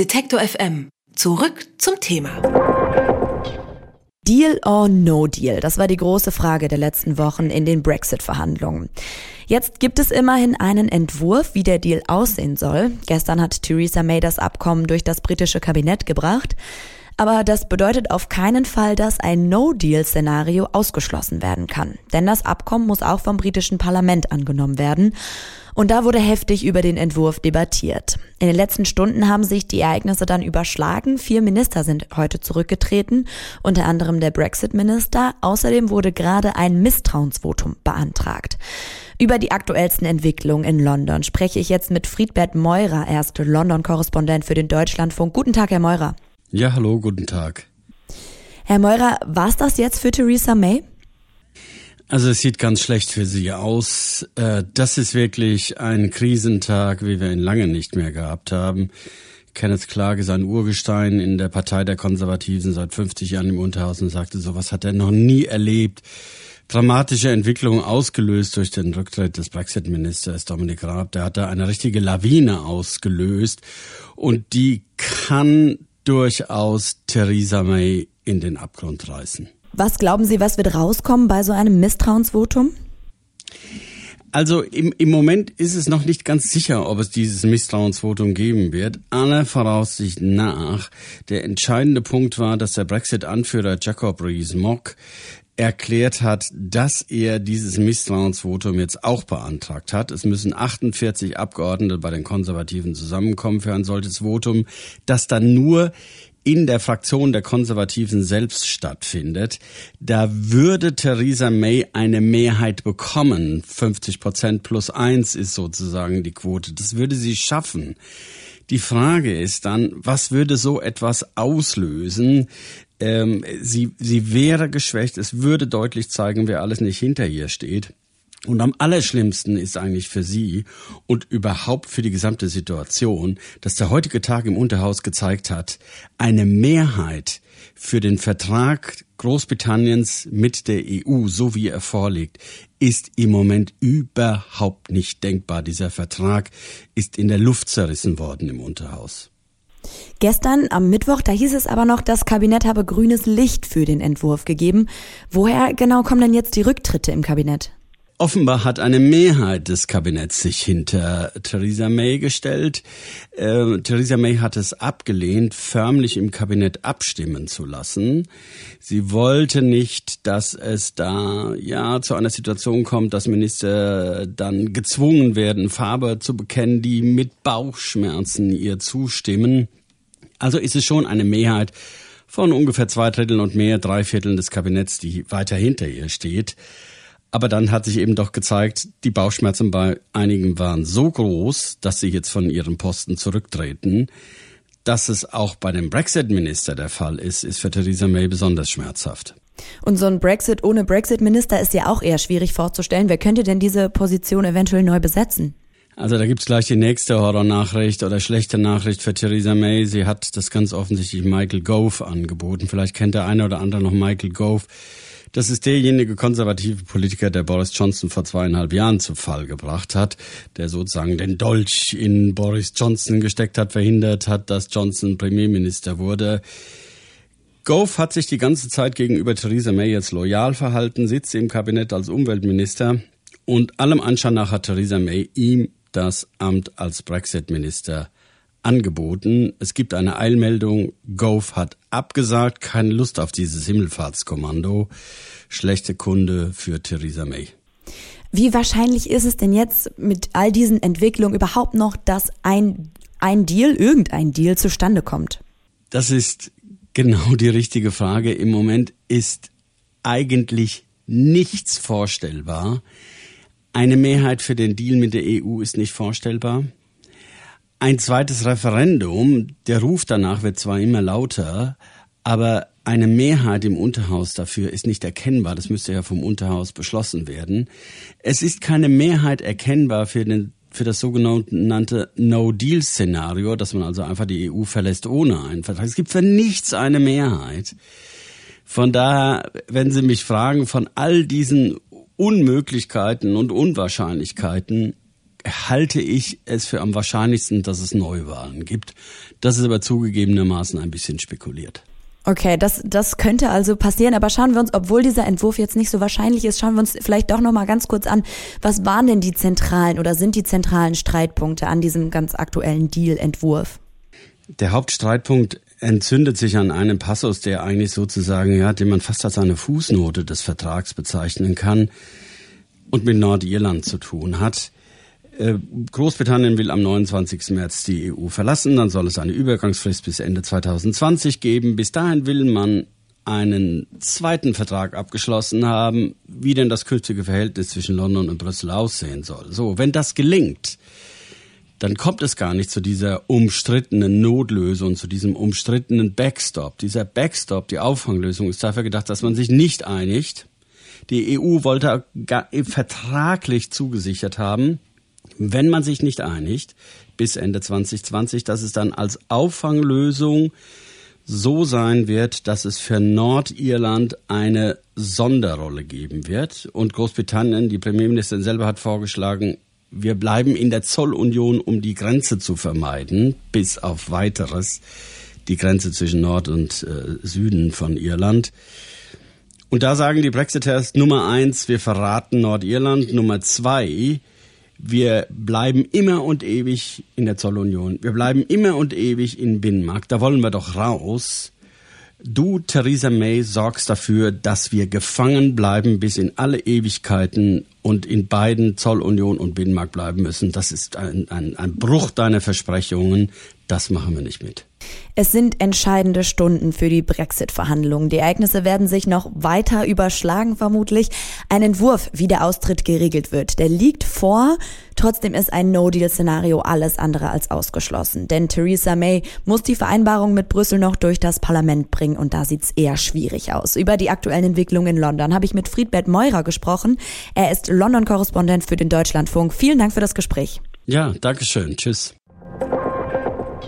Detektor FM. Zurück zum Thema. Deal or No Deal? Das war die große Frage der letzten Wochen in den Brexit-Verhandlungen. Jetzt gibt es immerhin einen Entwurf, wie der Deal aussehen soll. Gestern hat Theresa May das Abkommen durch das britische Kabinett gebracht. Aber das bedeutet auf keinen Fall, dass ein No-Deal-Szenario ausgeschlossen werden kann. Denn das Abkommen muss auch vom britischen Parlament angenommen werden. Und da wurde heftig über den Entwurf debattiert. In den letzten Stunden haben sich die Ereignisse dann überschlagen. Vier Minister sind heute zurückgetreten, unter anderem der Brexit-Minister. Außerdem wurde gerade ein Misstrauensvotum beantragt. Über die aktuellsten Entwicklungen in London spreche ich jetzt mit Friedbert Meurer. Er London-Korrespondent für den Deutschlandfunk. Guten Tag, Herr Meurer. Ja, hallo, guten Tag. Herr Meurer, war's das jetzt für Theresa May? Also es sieht ganz schlecht für sie aus. Äh, das ist wirklich ein Krisentag, wie wir ihn lange nicht mehr gehabt haben. Kenneth Clark ist ein Urgestein in der Partei der Konservativen seit 50 Jahren im Unterhaus und sagte, sowas hat er noch nie erlebt. Dramatische Entwicklung ausgelöst durch den Rücktritt des Brexit-Ministers Dominic Raab. Der hat da eine richtige Lawine ausgelöst und die kann durchaus Theresa May in den Abgrund reißen. Was glauben Sie, was wird rauskommen bei so einem Misstrauensvotum? Also im, im Moment ist es noch nicht ganz sicher, ob es dieses Misstrauensvotum geben wird. Aller Voraussicht nach. Der entscheidende Punkt war, dass der Brexit-Anführer Jacob Rees-Mogg erklärt hat, dass er dieses Misstrauensvotum jetzt auch beantragt hat. Es müssen 48 Abgeordnete bei den Konservativen zusammenkommen für ein solches Votum, das dann nur in der Fraktion der Konservativen selbst stattfindet, da würde Theresa May eine Mehrheit bekommen. 50 Prozent plus eins ist sozusagen die Quote. Das würde sie schaffen. Die Frage ist dann, was würde so etwas auslösen? Ähm, sie, sie wäre geschwächt. Es würde deutlich zeigen, wer alles nicht hinter ihr steht. Und am allerschlimmsten ist eigentlich für Sie und überhaupt für die gesamte Situation, dass der heutige Tag im Unterhaus gezeigt hat, eine Mehrheit für den Vertrag Großbritanniens mit der EU, so wie er vorliegt, ist im Moment überhaupt nicht denkbar. Dieser Vertrag ist in der Luft zerrissen worden im Unterhaus. Gestern am Mittwoch, da hieß es aber noch, das Kabinett habe grünes Licht für den Entwurf gegeben. Woher genau kommen denn jetzt die Rücktritte im Kabinett? Offenbar hat eine Mehrheit des Kabinetts sich hinter Theresa May gestellt. Äh, Theresa May hat es abgelehnt, förmlich im Kabinett abstimmen zu lassen. Sie wollte nicht, dass es da ja zu einer Situation kommt, dass Minister dann gezwungen werden, Farbe zu bekennen, die mit Bauchschmerzen ihr zustimmen. Also ist es schon eine Mehrheit von ungefähr zwei Dritteln und mehr, drei Vierteln des Kabinetts, die weiter hinter ihr steht. Aber dann hat sich eben doch gezeigt, die Bauchschmerzen bei einigen waren so groß, dass sie jetzt von ihrem Posten zurücktreten. Dass es auch bei dem Brexit-Minister der Fall ist, ist für Theresa May besonders schmerzhaft. Und so ein Brexit ohne Brexit-Minister ist ja auch eher schwierig vorzustellen. Wer könnte denn diese Position eventuell neu besetzen? Also da gibt's gleich die nächste Horror-Nachricht oder schlechte Nachricht für Theresa May. Sie hat das ganz offensichtlich Michael Gove angeboten. Vielleicht kennt der eine oder andere noch Michael Gove. Das ist derjenige konservative Politiker, der Boris Johnson vor zweieinhalb Jahren zu Fall gebracht hat, der sozusagen den Dolch in Boris Johnson gesteckt hat, verhindert hat, dass Johnson Premierminister wurde. Gove hat sich die ganze Zeit gegenüber Theresa May jetzt loyal verhalten, sitzt im Kabinett als Umweltminister und allem Anschein nach hat Theresa May ihm das Amt als Brexit-Minister angeboten. Es gibt eine Eilmeldung. Gove hat abgesagt, keine Lust auf dieses Himmelfahrtskommando. Schlechte Kunde für Theresa May. Wie wahrscheinlich ist es denn jetzt mit all diesen Entwicklungen überhaupt noch, dass ein, ein Deal, irgendein Deal zustande kommt? Das ist genau die richtige Frage. Im Moment ist eigentlich nichts vorstellbar. Eine Mehrheit für den Deal mit der EU ist nicht vorstellbar. Ein zweites Referendum, der Ruf danach wird zwar immer lauter, aber eine Mehrheit im Unterhaus dafür ist nicht erkennbar. Das müsste ja vom Unterhaus beschlossen werden. Es ist keine Mehrheit erkennbar für den für das sogenannte No-Deal-Szenario, dass man also einfach die EU verlässt ohne einen Vertrag. Es gibt für nichts eine Mehrheit. Von daher, wenn Sie mich fragen, von all diesen Unmöglichkeiten und Unwahrscheinlichkeiten halte ich es für am wahrscheinlichsten, dass es Neuwahlen gibt. Das ist aber zugegebenermaßen ein bisschen spekuliert. Okay, das, das könnte also passieren, aber schauen wir uns, obwohl dieser Entwurf jetzt nicht so wahrscheinlich ist, schauen wir uns vielleicht doch nochmal ganz kurz an, was waren denn die zentralen oder sind die zentralen Streitpunkte an diesem ganz aktuellen Deal-Entwurf? Der Hauptstreitpunkt entzündet sich an einem Passus, der eigentlich sozusagen, ja, den man fast als eine Fußnote des Vertrags bezeichnen kann und mit Nordirland zu tun hat. Äh, Großbritannien will am 29. März die EU verlassen, dann soll es eine Übergangsfrist bis Ende 2020 geben. Bis dahin will man einen zweiten Vertrag abgeschlossen haben, wie denn das künftige Verhältnis zwischen London und Brüssel aussehen soll. So, wenn das gelingt, dann kommt es gar nicht zu dieser umstrittenen Notlösung, zu diesem umstrittenen Backstop. Dieser Backstop, die Auffanglösung, ist dafür gedacht, dass man sich nicht einigt. Die EU wollte vertraglich zugesichert haben, wenn man sich nicht einigt, bis Ende 2020, dass es dann als Auffanglösung so sein wird, dass es für Nordirland eine Sonderrolle geben wird. Und Großbritannien, die Premierministerin selber hat vorgeschlagen, wir bleiben in der Zollunion, um die Grenze zu vermeiden, bis auf weiteres, die Grenze zwischen Nord und äh, Süden von Irland. Und da sagen die Brexiters Nummer eins, wir verraten Nordirland. Nummer zwei, wir bleiben immer und ewig in der Zollunion. Wir bleiben immer und ewig in Binnenmarkt. Da wollen wir doch raus. Du, Theresa May, sorgst dafür, dass wir gefangen bleiben bis in alle Ewigkeiten und in beiden Zollunion und Binnenmarkt bleiben müssen. Das ist ein, ein, ein Bruch deiner Versprechungen. Das machen wir nicht mit. Es sind entscheidende Stunden für die Brexit-Verhandlungen. Die Ereignisse werden sich noch weiter überschlagen, vermutlich. Ein Entwurf, wie der Austritt geregelt wird, der liegt vor. Trotzdem ist ein No-Deal-Szenario alles andere als ausgeschlossen. Denn Theresa May muss die Vereinbarung mit Brüssel noch durch das Parlament bringen und da sieht's eher schwierig aus. Über die aktuellen Entwicklungen in London habe ich mit Friedbert Meurer gesprochen. Er ist London-Korrespondent für den Deutschlandfunk. Vielen Dank für das Gespräch. Ja, danke schön. Tschüss.